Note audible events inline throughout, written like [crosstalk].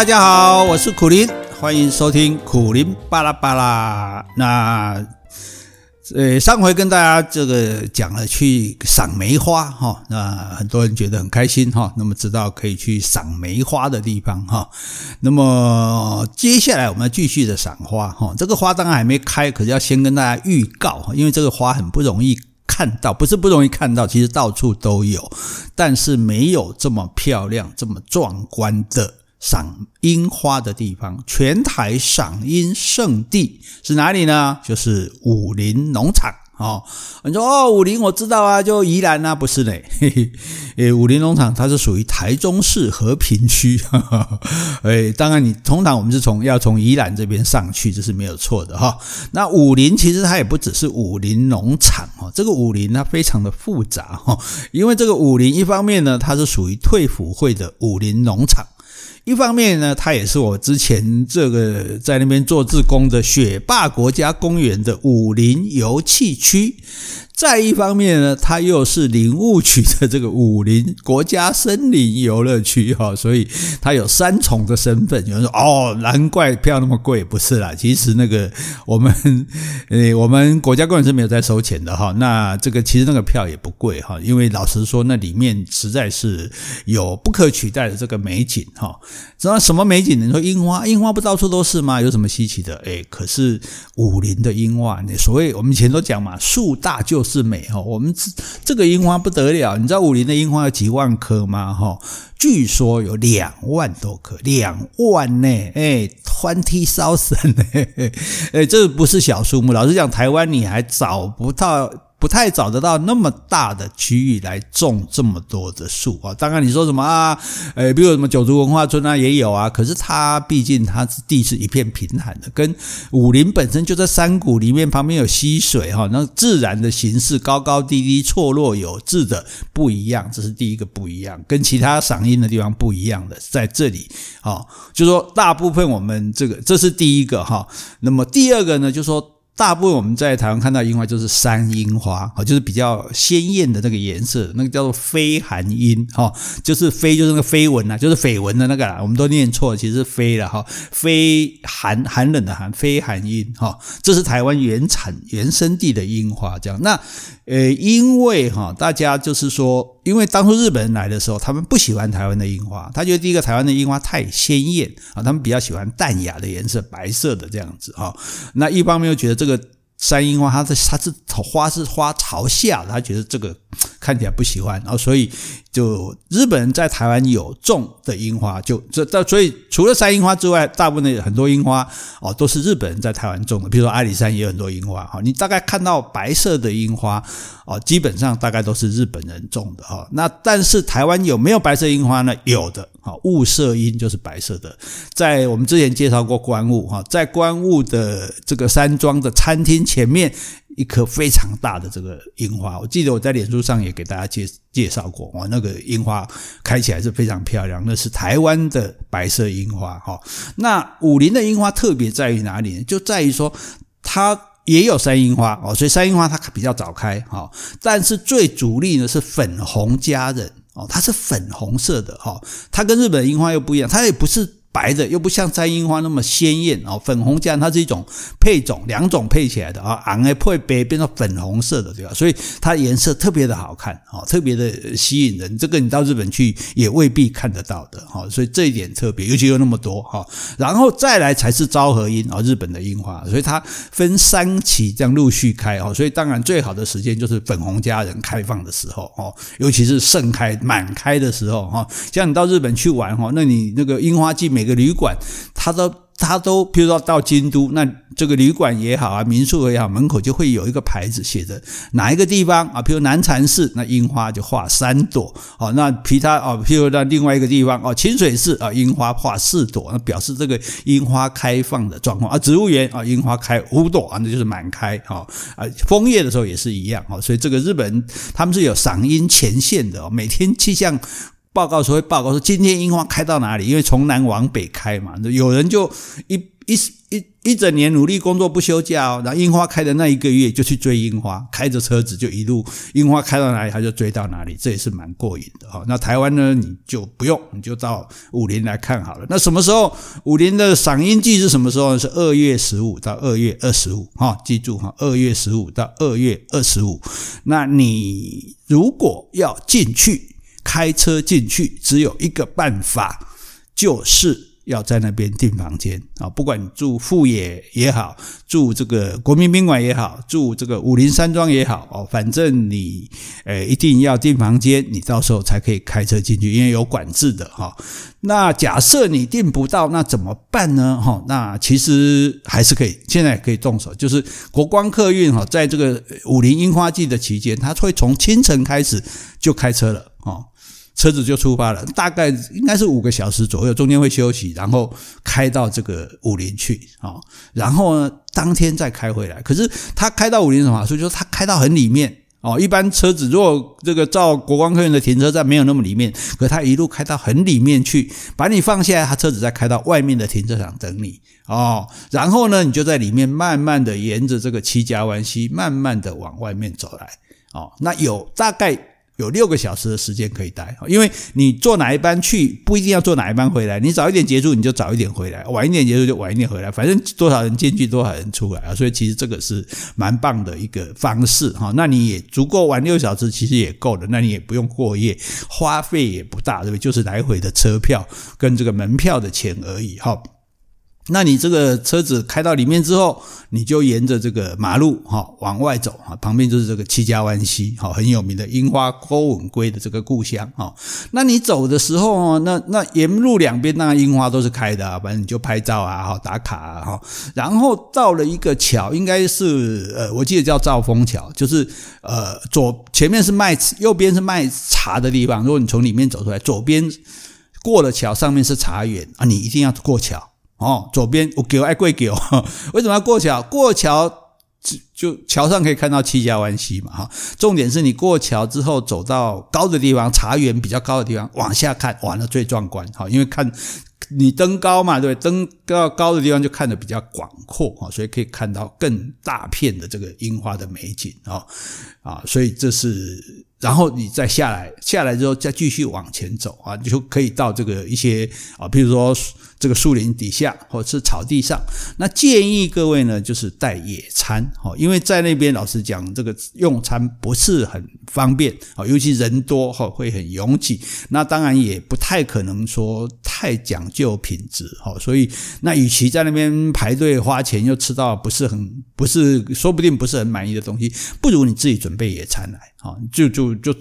大家好，我是苦林，欢迎收听苦林巴拉巴拉。那呃，上回跟大家这个讲了去赏梅花哈，那很多人觉得很开心哈，那么知道可以去赏梅花的地方哈。那么接下来我们要继续的赏花哈，这个花当然还没开，可是要先跟大家预告，因为这个花很不容易。看到不是不容易看到，其实到处都有，但是没有这么漂亮、这么壮观的赏樱花的地方。全台赏樱圣地是哪里呢？就是武陵农场。哦，你说哦，武陵我知道啊，就宜兰啊，不是嘞，嘿嘿，诶，武陵农场它是属于台中市和平区，哈哈，诶，当然你通常我们是从要从宜兰这边上去，这是没有错的哈。那武陵其实它也不只是武陵农场哦，这个武陵它非常的复杂哈，因为这个武陵一方面呢，它是属于退辅会的武陵农场。一方面呢，它也是我之前这个在那边做志工的雪霸国家公园的武林游憩区。再一方面呢，它又是林务局的这个武陵国家森林游乐区哈，所以它有三重的身份。有人说哦，难怪票那么贵，不是啦，其实那个我们诶，我们国家公园是没有在收钱的哈。那这个其实那个票也不贵哈，因为老实说，那里面实在是有不可取代的这个美景哈。知道什么美景？你说樱花，樱花不到处都是吗？有什么稀奇的？诶，可是武陵的樱花，你所谓我们以前都讲嘛，树大就。是美哈，我们这这个樱花不得了，你知道武陵的樱花有几万棵吗？哈，据说有两万多棵，两万呢，哎，twenty thousand 呢，哎，这不是小数目。老实讲，台湾你还找不到。不太找得到那么大的区域来种这么多的树啊！当然你说什么啊？诶，比如什么九族文化村啊，也有啊。可是它毕竟它是地是一片平坦的，跟武陵本身就在山谷里面，旁边有溪水哈，那自然的形式高高低低、错落有致的不一样，这是第一个不一样，跟其他赏樱的地方不一样的在这里啊。就说大部分我们这个这是第一个哈。那么第二个呢，就说。大部分我们在台湾看到樱花就是山樱花，哦就是比较鲜艳的那个颜色，那个叫做绯寒樱，哈，就是绯就是那个绯闻呐，就是绯闻的那个啦，我们都念错，其实是绯了哈，绯寒寒冷的寒，绯寒樱，哈，这是台湾原产原生地的樱花，这样。那呃，因为哈，大家就是说。因为当初日本人来的时候，他们不喜欢台湾的樱花，他觉得第一个台湾的樱花太鲜艳啊，他们比较喜欢淡雅的颜色，白色的这样子啊。那一方面又觉得这个山樱花，它是它是花是花朝下，他觉得这个。看起来不喜欢，然后所以就日本人在台湾有种的樱花，就这这所以除了山樱花之外，大部分的很多樱花哦都是日本人在台湾种的，比如说阿里山也有很多樱花哈，你大概看到白色的樱花哦，基本上大概都是日本人种的哈。那但是台湾有没有白色樱花呢？有的，哈，雾社樱就是白色的，在我们之前介绍过观雾哈，在观雾的这个山庄的餐厅前面。一棵非常大的这个樱花，我记得我在脸书上也给大家介介绍过，哇，那个樱花开起来是非常漂亮，那是台湾的白色樱花哈。那武陵的樱花特别在于哪里呢？就在于说它也有山樱花哦，所以山樱花它比较早开哈，但是最主力呢是粉红佳人哦，它是粉红色的哈，它跟日本樱花又不一样，它也不是。白的又不像山樱花那么鲜艳哦，粉红佳人它是一种配种，两种配起来的啊，红的配白变成粉红色的，对吧？所以它颜色特别的好看哦，特别的吸引人。这个你到日本去也未必看得到的哈，所以这一点特别，尤其有那么多哈。然后再来才是昭和樱哦，日本的樱花，所以它分三期这样陆续开哦，所以当然最好的时间就是粉红佳人开放的时候哦，尤其是盛开满开的时候哈。像你到日本去玩哈，那你那个樱花季每每个旅馆，他都他都，譬如说到京都，那这个旅馆也好啊，民宿也好，门口就会有一个牌子写着哪一个地方啊，譬如南禅寺，那樱花就画三朵哦，那其他哦，譬如那另外一个地方哦，清水寺啊，樱花画四朵，那表示这个樱花开放的状况啊。植物园啊，樱花开五朵啊，那就是满开啊啊。枫叶的时候也是一样啊，所以这个日本他们是有赏樱前线的，每天气象。报告时会报告说今天樱花开到哪里，因为从南往北开嘛，有人就一一一一整年努力工作不休假哦，然后樱花开的那一个月就去追樱花，开着车子就一路樱花开到哪里他就追到哪里，这也是蛮过瘾的哈。那台湾呢，你就不用，你就到武陵来看好了。那什么时候武陵的赏樱季是什么时候呢？是二月十五到二月二十五哈，记住哈，二月十五到二月二十五。那你如果要进去，开车进去，只有一个办法，就是。要在那边订房间啊，不管你住富野也好，住这个国民宾馆也好，住这个武陵山庄也好哦，反正你诶一定要订房间，你到时候才可以开车进去，因为有管制的哈。那假设你订不到，那怎么办呢？哈，那其实还是可以，现在可以动手，就是国光客运哈，在这个武陵樱花季的期间，它会从清晨开始就开车了哦。车子就出发了，大概应该是五个小时左右，中间会休息，然后开到这个武林去啊，然后呢，当天再开回来。可是他开到武林什么？所以说他开到很里面哦。一般车子如果这个照国光客运的停车站没有那么里面，可他一路开到很里面去，把你放下，他车子再开到外面的停车场等你哦。然后呢，你就在里面慢慢的沿着这个七家湾溪，慢慢的往外面走来哦。那有大概。有六个小时的时间可以待，因为你坐哪一班去，不一定要坐哪一班回来。你早一点结束，你就早一点回来；晚一点结束，就晚一点回来。反正多少人进去，多少人出来啊！所以其实这个是蛮棒的一个方式哈。那你也足够玩六小时，其实也够了。那你也不用过夜，花费也不大，对不对？就是来回的车票跟这个门票的钱而已哈。那你这个车子开到里面之后，你就沿着这个马路哈往外走哈，旁边就是这个七家湾溪哈，很有名的樱花钩吻鲑的这个故乡哈。那你走的时候，那那沿路两边那樱花都是开的啊，反正你就拍照啊，哈打卡啊哈。然后到了一个桥，应该是呃，我记得叫兆丰桥，就是呃左前面是卖右边是卖茶的地方。如果你从里面走出来，左边过了桥，上面是茶园啊，你一定要过桥。哦，左边我给爱贵给，[laughs] 为什么要过桥？过桥就桥上可以看到七家湾溪嘛，哈。重点是你过桥之后走到高的地方，茶园比较高的地方，往下看，完了最壮观，哈，因为看你登高嘛，对，登到高的地方就看得比较广阔，哈，所以可以看到更大片的这个樱花的美景，啊，啊，所以这是。然后你再下来，下来之后再继续往前走啊，就可以到这个一些啊，比如说这个树林底下或者是草地上。那建议各位呢，就是带野餐，因为在那边老实讲，这个用餐不是很方便啊，尤其人多哈，会很拥挤。那当然也不太可能说太讲究品质哈，所以那与其在那边排队花钱又吃到不是很不是，说不定不是很满意的东西，不如你自己准备野餐来，好，就就。就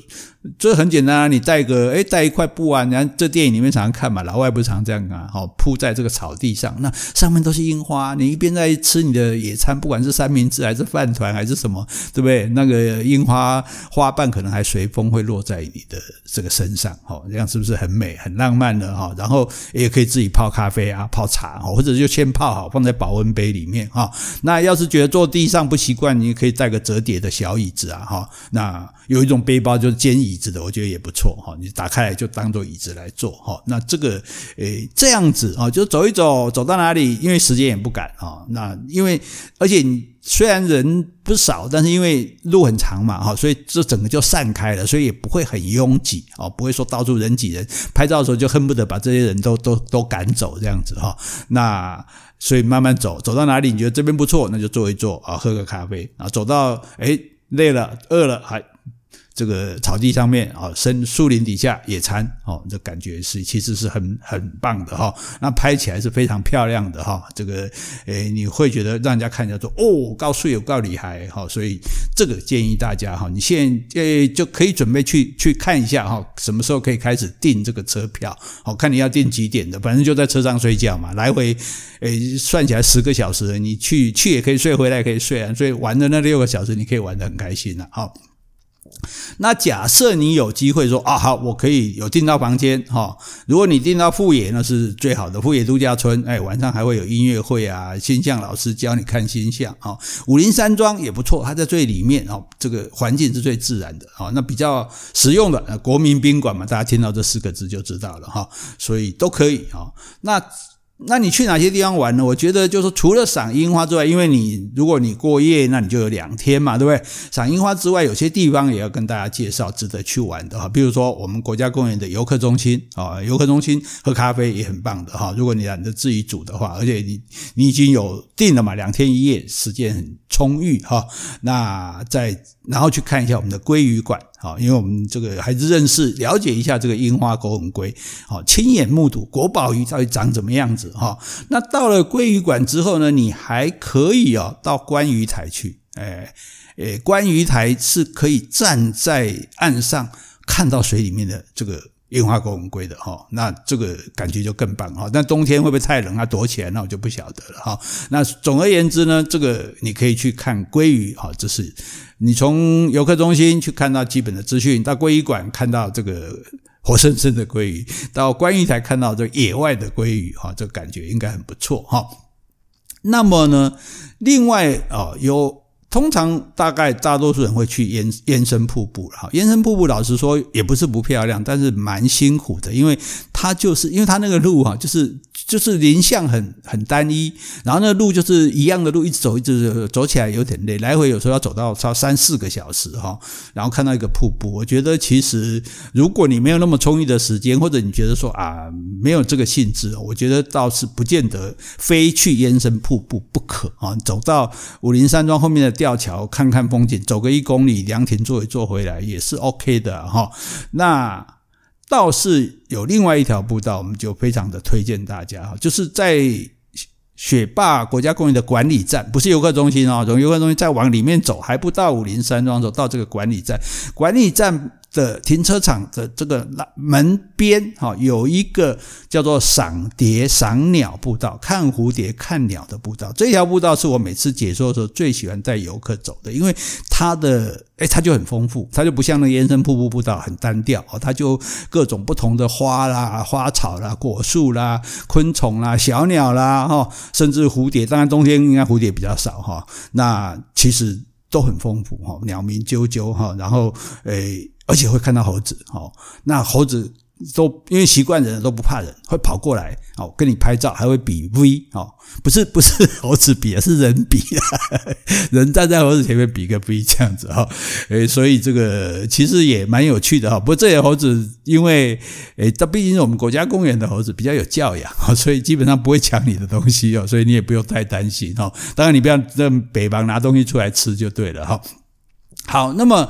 这很简单啊，你带个诶带一块布啊，你看这电影里面常常看嘛，老外不常这样啊，好铺在这个草地上，那上面都是樱花，你一边在吃你的野餐，不管是三明治还是饭团还是什么，对不对？那个樱花花瓣可能还随风会落在你的这个身上，哈，这样是不是很美、很浪漫的哈？然后也可以自己泡咖啡啊、泡茶，或者就先泡好放在保温杯里面哈。那要是觉得坐地上不习惯，你可以带个折叠的小椅子啊，哈，那有一种背包就是兼椅子的，我觉得也不错哈。你打开来就当做椅子来坐哈。那这个诶这样子啊，就走一走，走到哪里，因为时间也不赶啊。那因为而且你虽然人不少，但是因为路很长嘛哈，所以这整个就散开了，所以也不会很拥挤啊，不会说到处人挤人。拍照的时候就恨不得把这些人都都都赶走这样子哈。那所以慢慢走，走到哪里你觉得这边不错，那就坐一坐啊，喝个咖啡啊。走到诶累了饿了还。这个草地上面啊，深树林底下野餐哦，这感觉是其实是很很棒的哈。那拍起来是非常漂亮的哈。这个诶，你会觉得让人家看起来说哦，高帅有够厉害哈。所以这个建议大家哈，你现在诶就可以准备去去看一下哈，什么时候可以开始订这个车票？好，看你要订几点的，反正就在车上睡觉嘛，来回诶算起来十个小时，你去去也可以睡，回来也可以睡啊。所以玩的那六个小时，你可以玩得很开心了哈。那假设你有机会说啊，好，我可以有订到房间哈。如果你订到富野，那是最好的富野度假村，哎，晚上还会有音乐会啊，星象老师教你看星象啊。武陵山庄也不错，它在最里面哦，这个环境是最自然的啊。那比较实用的国民宾馆嘛，大家听到这四个字就知道了哈，所以都可以啊。那那你去哪些地方玩呢？我觉得就是除了赏樱花之外，因为你如果你过夜，那你就有两天嘛，对不对？赏樱花之外，有些地方也要跟大家介绍值得去玩的哈，比如说我们国家公园的游客中心啊，游客中心喝咖啡也很棒的哈。如果你懒得自己煮的话，而且你你已经有订了嘛，两天一夜时间很充裕哈，那再然后去看一下我们的鲑鱼馆。好，因为我们这个还是认识、了解一下这个樱花狗吻龟，好，亲眼目睹国宝鱼到底长怎么样子哈。那到了鲑鱼馆之后呢，你还可以哦到观鱼台去，哎，诶，观鱼台是可以站在岸上看到水里面的这个。樱花狗吻龟的哈，那这个感觉就更棒哈。那冬天会不会太冷啊？躲起来那我就不晓得了哈。那总而言之呢，这个你可以去看鲑鱼哈，这是你从游客中心去看到基本的资讯，到鲑鱼馆看到这个活生生的鲑鱼，到观鱼台看到这野外的鲑鱼哈，这个感觉应该很不错哈。那么呢，另外啊有。通常大概大多数人会去延延伸瀑布了哈，延伸瀑布老实说也不是不漂亮，但是蛮辛苦的，因为它就是因为它那个路啊，就是就是林相很很单一，然后那个路就是一样的路，一直走一直走，走起来有点累，来回有时候要走到差三四个小时哈，然后看到一个瀑布，我觉得其实如果你没有那么充裕的时间，或者你觉得说啊没有这个兴致，我觉得倒是不见得非去燕山瀑布不可啊，走到武陵山庄后面的。吊桥看看风景，走个一公里，凉亭坐一坐回来也是 OK 的哈。那倒是有另外一条步道，我们就非常的推荐大家哈，就是在雪霸国家公园的管理站，不是游客中心啊，从游客中心再往里面走，还不到武林山庄，走到这个管理站，管理站。的停车场的这个门边，哈，有一个叫做赏蝶赏鸟步道，看蝴蝶看鸟的步道。这条步道是我每次解说的时候最喜欢带游客走的，因为它的，诶，它就很丰富，它就不像那个延伸瀑布步道很单调哦，它就各种不同的花啦、花草啦、果树啦、昆虫啦、小鸟啦，哈，甚至蝴蝶。当然冬天应该蝴蝶比较少哈。那其实都很丰富哈，鸟鸣啾啾哈，然后诶。而且会看到猴子，哦，那猴子都因为习惯人都不怕人，会跑过来，哦，跟你拍照，还会比 V，哦，不是不是猴子比啊，是人比，[laughs] 人站在猴子前面比个 V 这样子，哈，诶，所以这个其实也蛮有趣的，哈。不过这些猴子因为，诶，它毕竟是我们国家公园的猴子，比较有教养，哈，所以基本上不会抢你的东西哦，所以你也不用太担心，哈。当然你不要在北方拿东西出来吃就对了，哈。好，那么。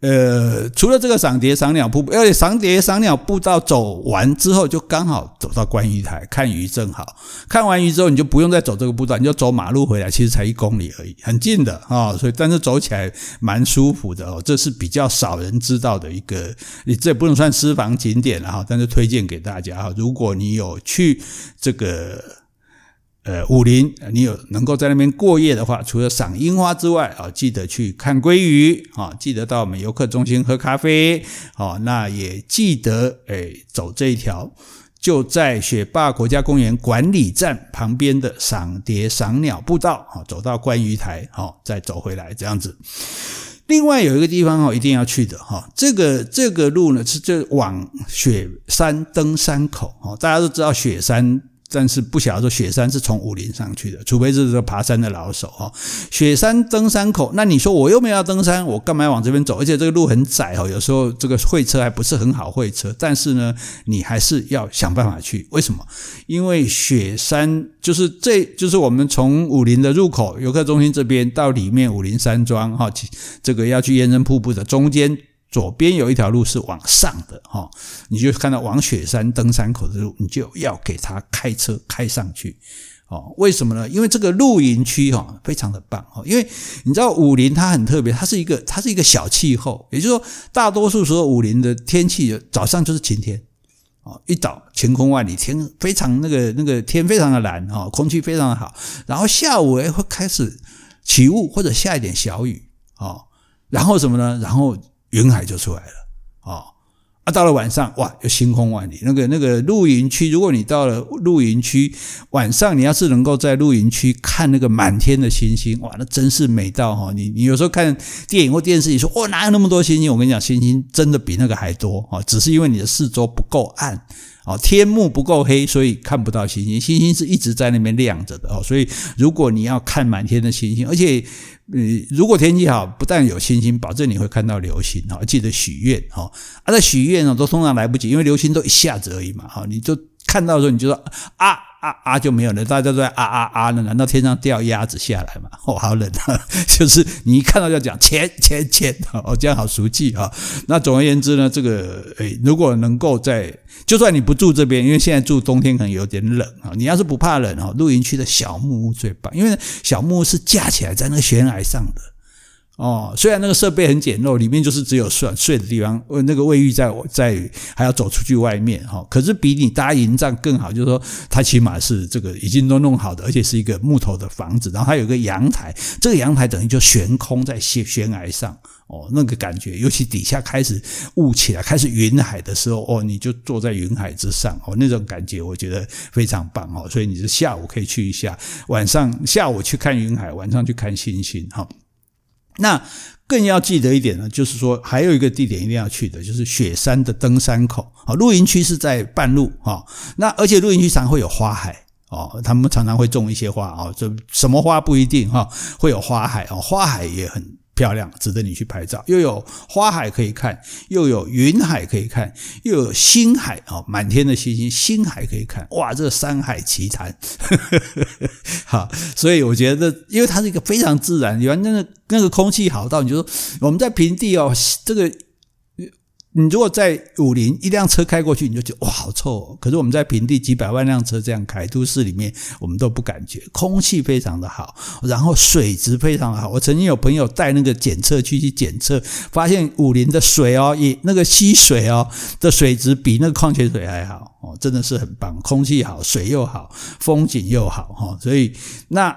呃，除了这个赏蝶赏鸟瀑布，而且赏蝶赏鸟步道走完之后，就刚好走到观鱼台看鱼，正好看完鱼之后，你就不用再走这个步道，你就走马路回来，其实才一公里而已，很近的啊、所以，但是走起来蛮舒服的哦。这是比较少人知道的一个，你这也不能算私房景点了哈，但是推荐给大家哈。如果你有去这个。呃，武陵，你有能够在那边过夜的话，除了赏樱花之外，啊，记得去看鲑鱼，啊，记得到我们游客中心喝咖啡，啊，那也记得，哎，走这一条，就在雪霸国家公园管理站旁边的赏蝶赏鸟步道，啊，走到观鱼台，好，再走回来这样子。另外有一个地方哦，一定要去的哈，这个这个路呢是就往雪山登山口，哦，大家都知道雪山。但是不晓得说雪山是从武陵上去的，除非是说爬山的老手哈。雪山登山口，那你说我又没有要登山，我干嘛要往这边走？而且这个路很窄哦，有时候这个会车还不是很好会车。但是呢，你还是要想办法去。为什么？因为雪山就是这就是我们从武陵的入口游客中心这边到里面武陵山庄哈，这个要去延伸瀑布的中间。左边有一条路是往上的哈，你就看到往雪山登山口的路，你就要给他开车开上去哦。为什么呢？因为这个露营区哈非常的棒哈，因为你知道武陵它很特别，它是一个它是一个小气候，也就是说大多数时候武陵的天气早上就是晴天哦，一早晴空万里，天非常那个那个天非常的蓝哦，空气非常的好，然后下午诶会开始起雾或者下一点小雨哦，然后什么呢？然后云海就出来了，哦，啊，到了晚上，哇，又星空万里。那个那个露营区，如果你到了露营区，晚上你要是能够在露营区看那个满天的星星，哇，那真是美到哈！你你有时候看电影或电视，你说，哇，哪有那么多星星？我跟你讲，星星真的比那个还多啊，只是因为你的四周不够暗。哦，天幕不够黑，所以看不到星星。星星是一直在那边亮着的哦，所以如果你要看满天的星星，而且，你，如果天气好，不但有星星，保证你会看到流星哈。记得许愿哈，啊，那许愿呢都通常来不及，因为流星都一下子而已嘛，哈，你就看到的时候你就说啊。啊啊就没有了，大家都在啊啊啊呢？难道天上掉鸭子下来吗？[laughs] 哦，好冷啊！[laughs] 就是你一看到就讲钱钱钱 [laughs] 哦，这样好俗气啊。那总而言之呢，这个诶，如果能够在，就算你不住这边，因为现在住冬天可能有点冷啊。你要是不怕冷啊，露营区的小木屋最棒，因为小木屋是架起来在那个悬崖上的。哦，虽然那个设备很简陋，里面就是只有睡睡的地方，那个卫浴在在还要走出去外面哈，可是比你搭营帐更好，就是说它起码是这个已经都弄好的，而且是一个木头的房子，然后它有个阳台，这个阳台等于就悬空在悬悬崖上哦，那个感觉，尤其底下开始雾起来，开始云海的时候哦，你就坐在云海之上哦，那种感觉我觉得非常棒哦，所以你是下午可以去一下，晚上下午去看云海，晚上去看星星哈。那更要记得一点呢，就是说还有一个地点一定要去的，就是雪山的登山口啊。露营区是在半路啊，那而且露营区常会有花海哦，他们常常会种一些花哦，这什么花不一定哈，会有花海哦，花海也很。漂亮，值得你去拍照。又有花海可以看，又有云海可以看，又有星海啊，满天的星星，星海可以看。哇，这山海奇谈，[laughs] 好，所以我觉得，因为它是一个非常自然，原来那个那个空气好到，你就说我们在平地哦，这个。你如果在武陵一辆车开过去，你就觉得哇好臭哦。可是我们在平地几百万辆车这样开，都市里面我们都不感觉，空气非常的好，然后水质非常的好。我曾经有朋友带那个检测器去检测，发现武陵的水哦，也那个溪水哦的水质比那个矿泉水还好哦，真的是很棒，空气好，水又好，风景又好哈。所以那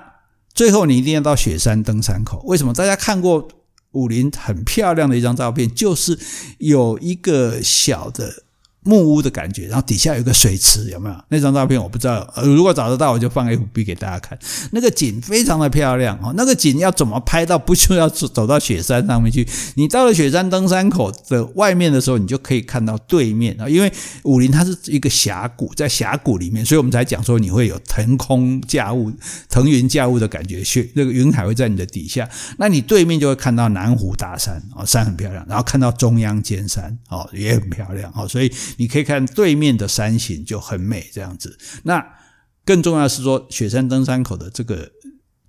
最后你一定要到雪山登山口，为什么？大家看过？武林很漂亮的一张照片，就是有一个小的。木屋的感觉，然后底下有个水池，有没有？那张照片我不知道，呃，如果找得到，我就放 FB 给大家看。那个景非常的漂亮哦，那个景要怎么拍到？不就要走走到雪山上面去？你到了雪山登山口的外面的时候，你就可以看到对面啊，因为武陵它是一个峡谷，在峡谷里面，所以我们才讲说你会有腾空驾雾、腾云驾雾的感觉，雪那个云海会在你的底下，那你对面就会看到南湖大山哦，山很漂亮，然后看到中央尖山哦，也很漂亮哦，所以。你可以看对面的山形就很美，这样子。那更重要是说，雪山登山口的这个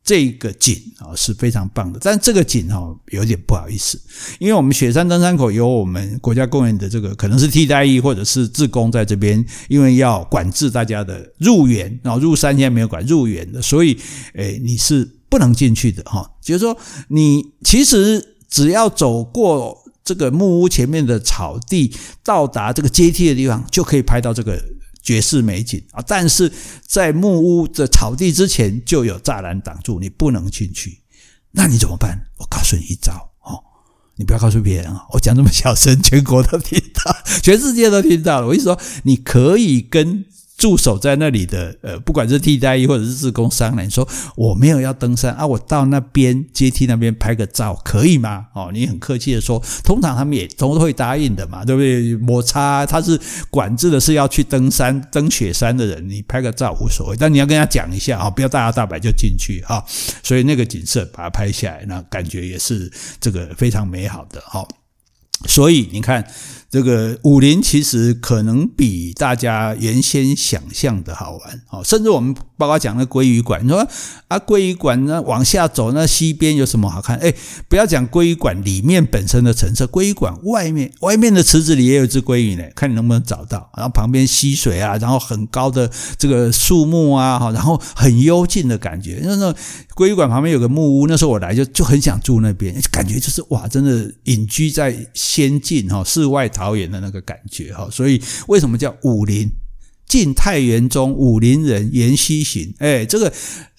这个景啊是非常棒的。但这个景哈有点不好意思，因为我们雪山登山口有我们国家公园的这个可能是替代役或者是自工在这边，因为要管制大家的入园，然后入山现在没有管入园的，所以诶你是不能进去的哈。就是说，你其实只要走过。这个木屋前面的草地，到达这个阶梯的地方，就可以拍到这个绝世美景啊！但是在木屋的草地之前，就有栅栏挡住，你不能进去。那你怎么办？我告诉你一招哦，你不要告诉别人啊！我讲这么小声，全国都听到，全世界都听到了。我意思说，你可以跟。驻守在那里的，呃，不管是替代役或者是自工商人，说我没有要登山啊，我到那边阶梯那边拍个照可以吗？哦，你很客气的说，通常他们也都会答应的嘛，对不对？摩擦他是管制的是要去登山登雪山的人，你拍个照无所谓，但你要跟他讲一下啊，不要大摇大摆就进去啊。[laughs] 所以那个景色把它拍下来，那感觉也是这个非常美好的哈。所以你看。这个武林其实可能比大家原先想象的好玩哦，甚至我们包括讲那鲑鱼馆，你说啊鲑鱼馆那往下走那西边有什么好看？哎，不要讲鲑鱼馆里面本身的成色，鲑鱼馆外面外面的池子里也有只鲑鱼呢，看你能不能找到。然后旁边溪水啊，然后很高的这个树木啊，哈，然后很幽静的感觉。那那鲑鱼馆旁边有个木屋，那时候我来就就很想住那边，感觉就是哇，真的隐居在仙境哈，世外桃。桃园的那个感觉哈，所以为什么叫武林？晋太原中，武陵人颜希行。哎，这个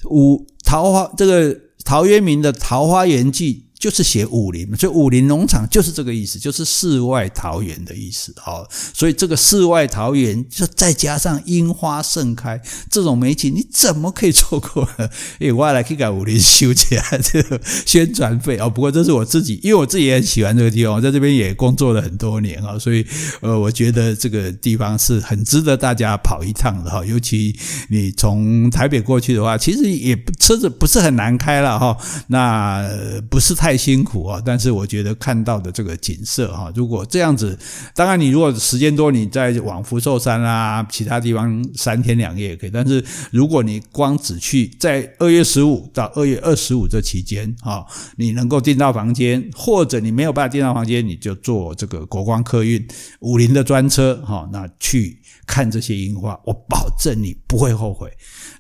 武桃花，这个陶渊明的《桃花源记》就是写武陵，所以武陵农场就是这个意思，就是世外桃源的意思哦。所以这个世外桃源，就再加上樱花盛开这种美景，你怎么可以错过呢？[laughs] 诶，我要来去给武陵收起来这个宣传费哦。不过这是我自己，因为我自己也很喜欢这个地方，我在这边也工作了很多年啊，所以呃，我觉得这个地方是很值得大家跑一趟的哈。尤其你从台北过去的话，其实也车子不是很难开了哈。那不是太辛苦啊，但是我觉得看到的这个景色哈，如果这样子，当然你如果时间多，你再往福寿山啊，其他地方三天两夜也可以。但是如果你光只去在二月十五到二月二十五这期间啊，你能够订到房间，或者你没有办法订到房间，你就坐这个国光客运武陵的专车哈，那去看这些樱花，我保证你不会后悔。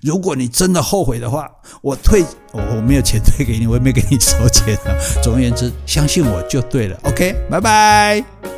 如果你真的后悔的话，我退，我我没有钱退给你，我也没给你收钱啊。总而言之，相信我就对了。OK，拜拜。